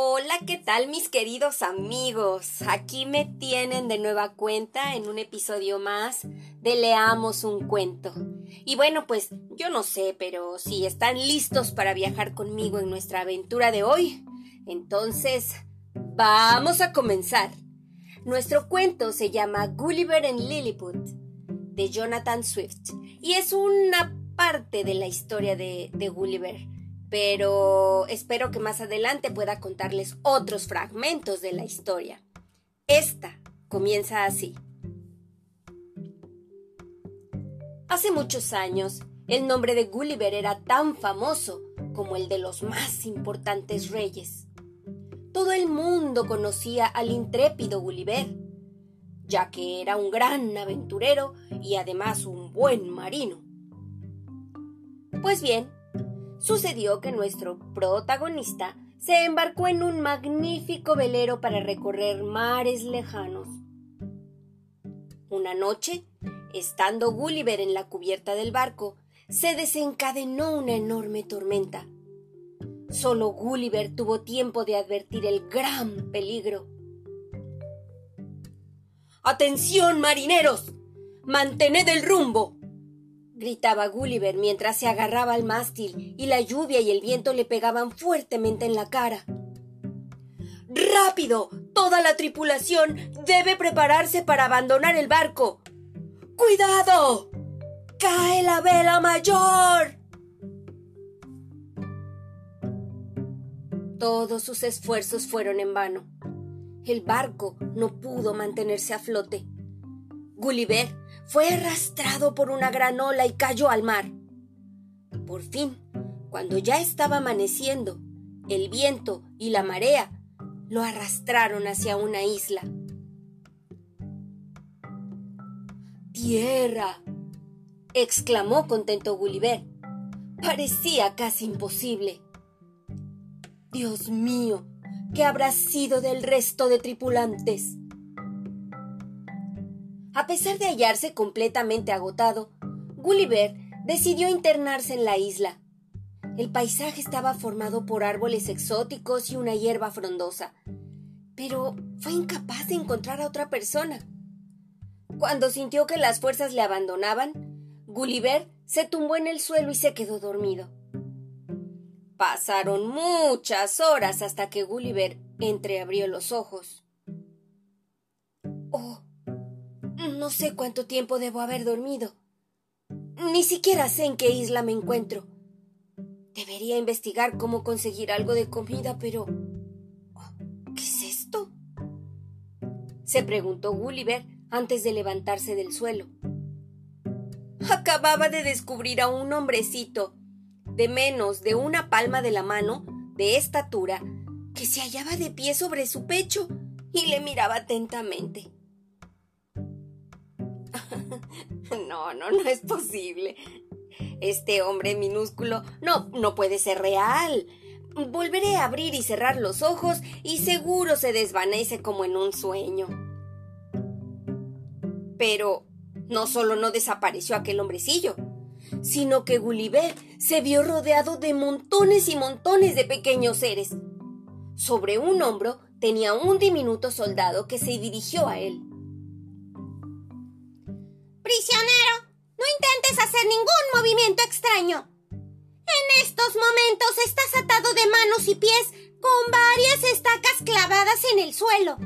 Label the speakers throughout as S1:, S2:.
S1: Hola, ¿qué tal mis queridos amigos? Aquí me tienen de nueva cuenta en un episodio más de Leamos un cuento. Y bueno, pues yo no sé, pero si están listos para viajar conmigo en nuestra aventura de hoy, entonces vamos a comenzar. Nuestro cuento se llama Gulliver en Lilliput, de Jonathan Swift, y es una parte de la historia de, de Gulliver pero espero que más adelante pueda contarles otros fragmentos de la historia. Esta comienza así. Hace muchos años, el nombre de Gulliver era tan famoso como el de los más importantes reyes. Todo el mundo conocía al intrépido Gulliver, ya que era un gran aventurero y además un buen marino. Pues bien, sucedió que nuestro protagonista se embarcó en un magnífico velero para recorrer mares lejanos. Una noche, estando Gulliver en la cubierta del barco, se desencadenó una enorme tormenta. Solo Gulliver tuvo tiempo de advertir el gran peligro. ¡Atención, marineros! ¡Mantened el rumbo! Gritaba Gulliver mientras se agarraba al mástil y la lluvia y el viento le pegaban fuertemente en la cara. ¡Rápido! Toda la tripulación debe prepararse para abandonar el barco. ¡Cuidado! ¡Cae la vela mayor! Todos sus esfuerzos fueron en vano. El barco no pudo mantenerse a flote. Gulliver fue arrastrado por una gran ola y cayó al mar. Por fin, cuando ya estaba amaneciendo, el viento y la marea lo arrastraron hacia una isla. ¡Tierra! exclamó contento Gulliver. Parecía casi imposible. Dios mío, ¿qué habrá sido del resto de tripulantes? A pesar de hallarse completamente agotado, Gulliver decidió internarse en la isla. El paisaje estaba formado por árboles exóticos y una hierba frondosa, pero fue incapaz de encontrar a otra persona. Cuando sintió que las fuerzas le abandonaban, Gulliver se tumbó en el suelo y se quedó dormido. Pasaron muchas horas hasta que Gulliver entreabrió los ojos. Oh, no sé cuánto tiempo debo haber dormido. Ni siquiera sé en qué isla me encuentro. Debería investigar cómo conseguir algo de comida, pero... ¿Qué es esto? se preguntó Gulliver antes de levantarse del suelo. Acababa de descubrir a un hombrecito de menos de una palma de la mano, de estatura, que se hallaba de pie sobre su pecho y le miraba atentamente. No, no, no es posible. Este hombre minúsculo no, no puede ser real. Volveré a abrir y cerrar los ojos y seguro se desvanece como en un sueño. Pero no solo no desapareció aquel hombrecillo, sino que Gulliver se vio rodeado de montones y montones de pequeños seres. Sobre un hombro tenía un diminuto soldado que se dirigió a él.
S2: Prisionero, no intentes hacer ningún movimiento extraño. En estos momentos estás atado de manos y pies con varias estacas clavadas en el suelo.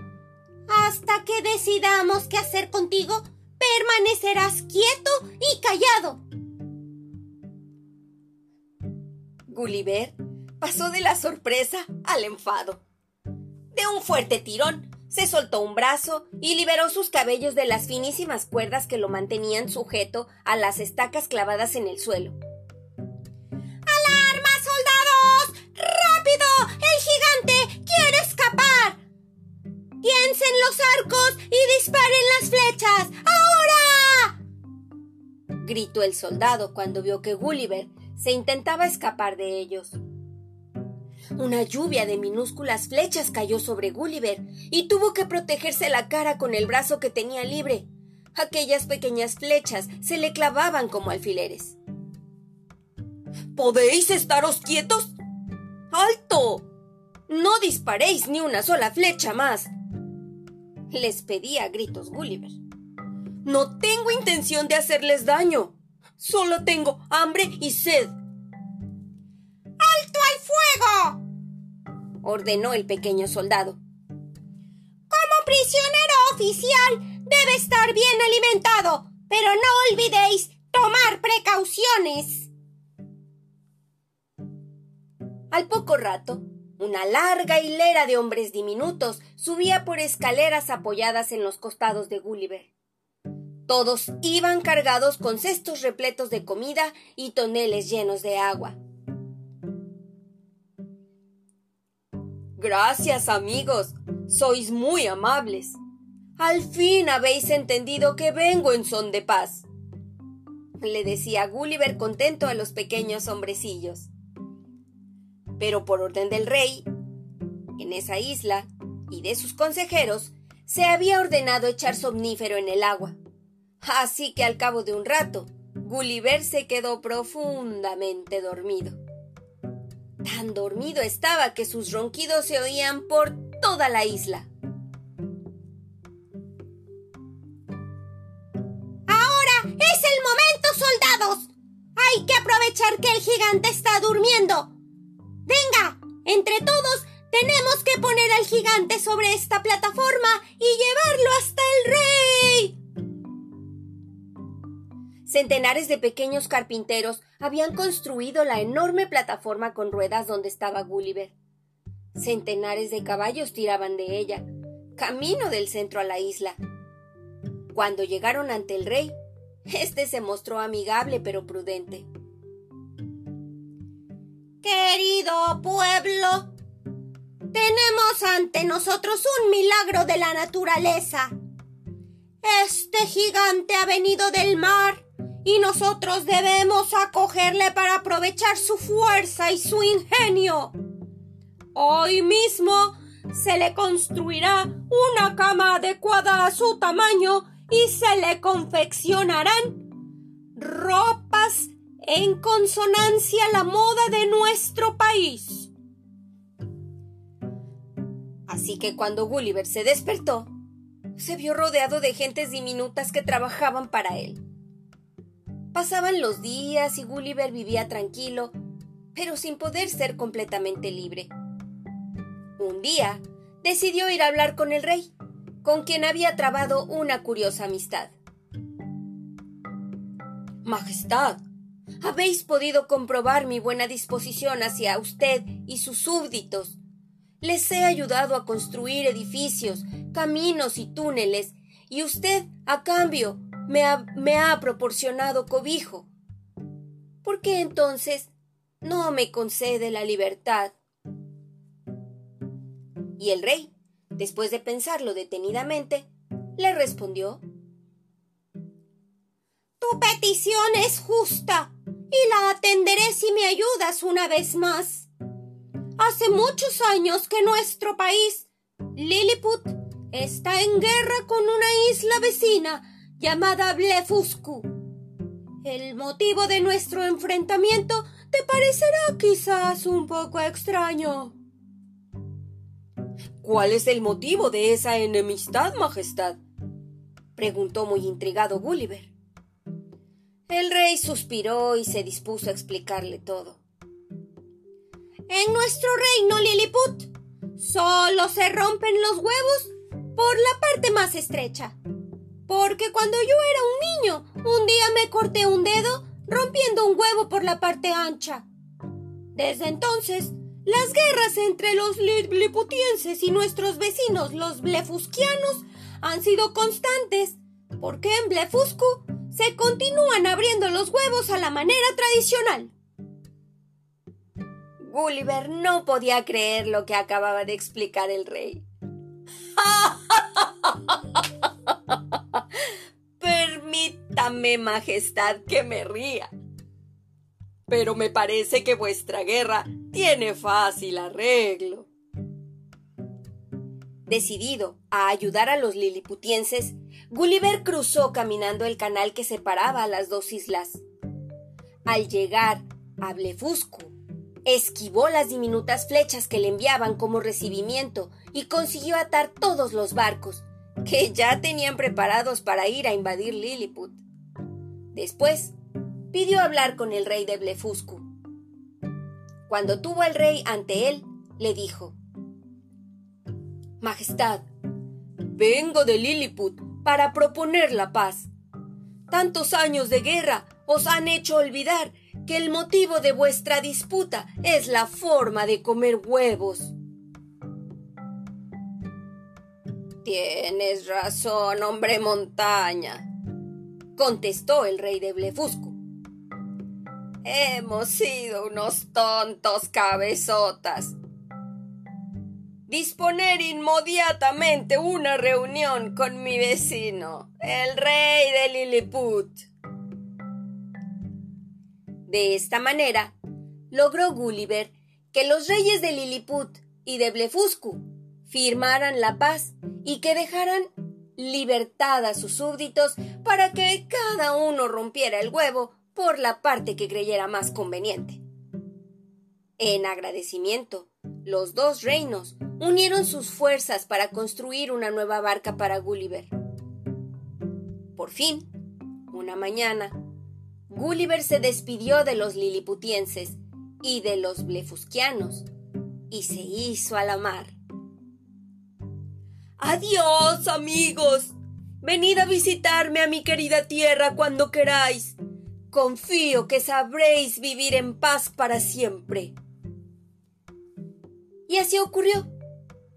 S2: Hasta que decidamos qué hacer contigo, permanecerás quieto y callado.
S1: Gulliver pasó de la sorpresa al enfado. De un fuerte tirón, se soltó un brazo y liberó sus cabellos de las finísimas cuerdas que lo mantenían sujeto a las estacas clavadas en el suelo.
S2: ¡Alarma, soldados! ¡Rápido! ¡El gigante quiere escapar! ¡Piensen los arcos y disparen las flechas! ¡Ahora!
S1: gritó el soldado cuando vio que Gulliver se intentaba escapar de ellos. Una lluvia de minúsculas flechas cayó sobre Gulliver y tuvo que protegerse la cara con el brazo que tenía libre. Aquellas pequeñas flechas se le clavaban como alfileres. ¿Podéis estaros quietos? ¡Alto! No disparéis ni una sola flecha más. Les pedía a gritos Gulliver. No tengo intención de hacerles daño. Solo tengo hambre y sed. Ordenó el pequeño soldado.
S2: Como prisionero oficial, debe estar bien alimentado, pero no olvidéis tomar precauciones.
S1: Al poco rato, una larga hilera de hombres diminutos subía por escaleras apoyadas en los costados de Gulliver. Todos iban cargados con cestos repletos de comida y toneles llenos de agua. Gracias, amigos. Sois muy amables. Al fin habéis entendido que vengo en son de paz. Le decía Gulliver contento a los pequeños hombrecillos. Pero por orden del rey, en esa isla y de sus consejeros, se había ordenado echar somnífero en el agua. Así que al cabo de un rato, Gulliver se quedó profundamente dormido. Tan dormido estaba que sus ronquidos se oían por toda la isla.
S2: Ahora es el momento, soldados. Hay que aprovechar que el gigante está durmiendo. Venga, entre todos tenemos que poner al gigante sobre esta plataforma y llevarlo hasta el rey.
S1: Centenares de pequeños carpinteros habían construido la enorme plataforma con ruedas donde estaba Gulliver. Centenares de caballos tiraban de ella, camino del centro a la isla. Cuando llegaron ante el rey, éste se mostró amigable pero prudente.
S2: Querido pueblo, tenemos ante nosotros un milagro de la naturaleza. Este gigante ha venido del mar y nosotros debemos acogerle para aprovechar su fuerza y su ingenio. Hoy mismo se le construirá una cama adecuada a su tamaño y se le confeccionarán ropas en consonancia a la moda de nuestro país.
S1: Así que cuando Gulliver se despertó, se vio rodeado de gentes diminutas que trabajaban para él. Pasaban los días y Gulliver vivía tranquilo, pero sin poder ser completamente libre. Un día decidió ir a hablar con el rey, con quien había trabado una curiosa amistad. Majestad, habéis podido comprobar mi buena disposición hacia usted y sus súbditos. Les he ayudado a construir edificios, caminos y túneles, y usted, a cambio, me ha, proporcionado cobijo. ¿Por qué entonces no me concede la libertad? Y el rey, después de pensarlo detenidamente, le respondió
S2: Tu petición es justa y la atenderé si me ayudas una vez más. Hace muchos años que nuestro país, Lilliput, está en guerra con una isla vecina llamada Blefuscu. El motivo de nuestro enfrentamiento te parecerá quizás un poco extraño.
S1: ¿Cuál es el motivo de esa enemistad, Majestad? preguntó muy intrigado Gulliver. El rey suspiró y se dispuso a explicarle todo.
S2: En nuestro reino Lilliput solo se rompen los huevos por la parte más estrecha porque cuando yo era un niño, un día me corté un dedo rompiendo un huevo por la parte ancha. Desde entonces, las guerras entre los liputienses y nuestros vecinos los blefusquianos han sido constantes, porque en Blefuscu se continúan abriendo los huevos a la manera tradicional.
S1: Gulliver no podía creer lo que acababa de explicar el rey. Majestad, que me ría. Pero me parece que vuestra guerra tiene fácil arreglo. Decidido a ayudar a los liliputienses, Gulliver cruzó caminando el canal que separaba a las dos islas. Al llegar a Blefuscu, esquivó las diminutas flechas que le enviaban como recibimiento y consiguió atar todos los barcos, que ya tenían preparados para ir a invadir Lilliput. Después, pidió hablar con el rey de Blefuscu. Cuando tuvo al rey ante él, le dijo: Majestad, vengo de Lilliput para proponer la paz. Tantos años de guerra os han hecho olvidar que el motivo de vuestra disputa es la forma de comer huevos. Tienes razón, hombre montaña, contestó el rey de Blefuscu. Hemos sido unos tontos cabezotas. Disponer inmediatamente una reunión con mi vecino, el rey de Lilliput. De esta manera, logró Gulliver que los reyes de Lilliput y de Blefuscu firmaran la paz y que dejaran libertad a sus súbditos para que cada uno rompiera el huevo por la parte que creyera más conveniente. En agradecimiento, los dos reinos unieron sus fuerzas para construir una nueva barca para Gulliver. Por fin, una mañana, Gulliver se despidió de los liliputienses y de los blefusquianos y se hizo a la mar. Adiós, amigos. Venid a visitarme a mi querida tierra cuando queráis. Confío que sabréis vivir en paz para siempre. Y así ocurrió.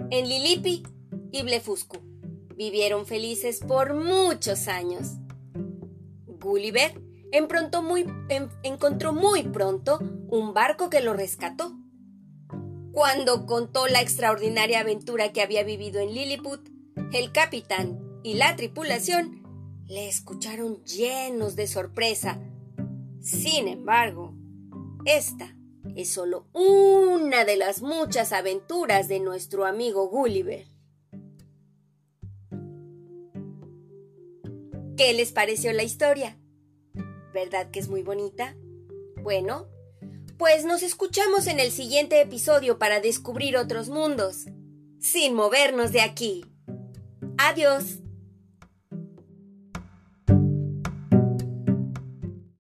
S1: En Lilipi y Blefuscu vivieron felices por muchos años. Gulliver muy, encontró muy pronto un barco que lo rescató. Cuando contó la extraordinaria aventura que había vivido en Lilliput, el capitán y la tripulación le escucharon llenos de sorpresa sin embargo, esta es solo una de las muchas aventuras de nuestro amigo Gulliver. ¿Qué les pareció la historia? ¿Verdad que es muy bonita? Bueno, pues nos escuchamos en el siguiente episodio para descubrir otros mundos, sin movernos de aquí. Adiós.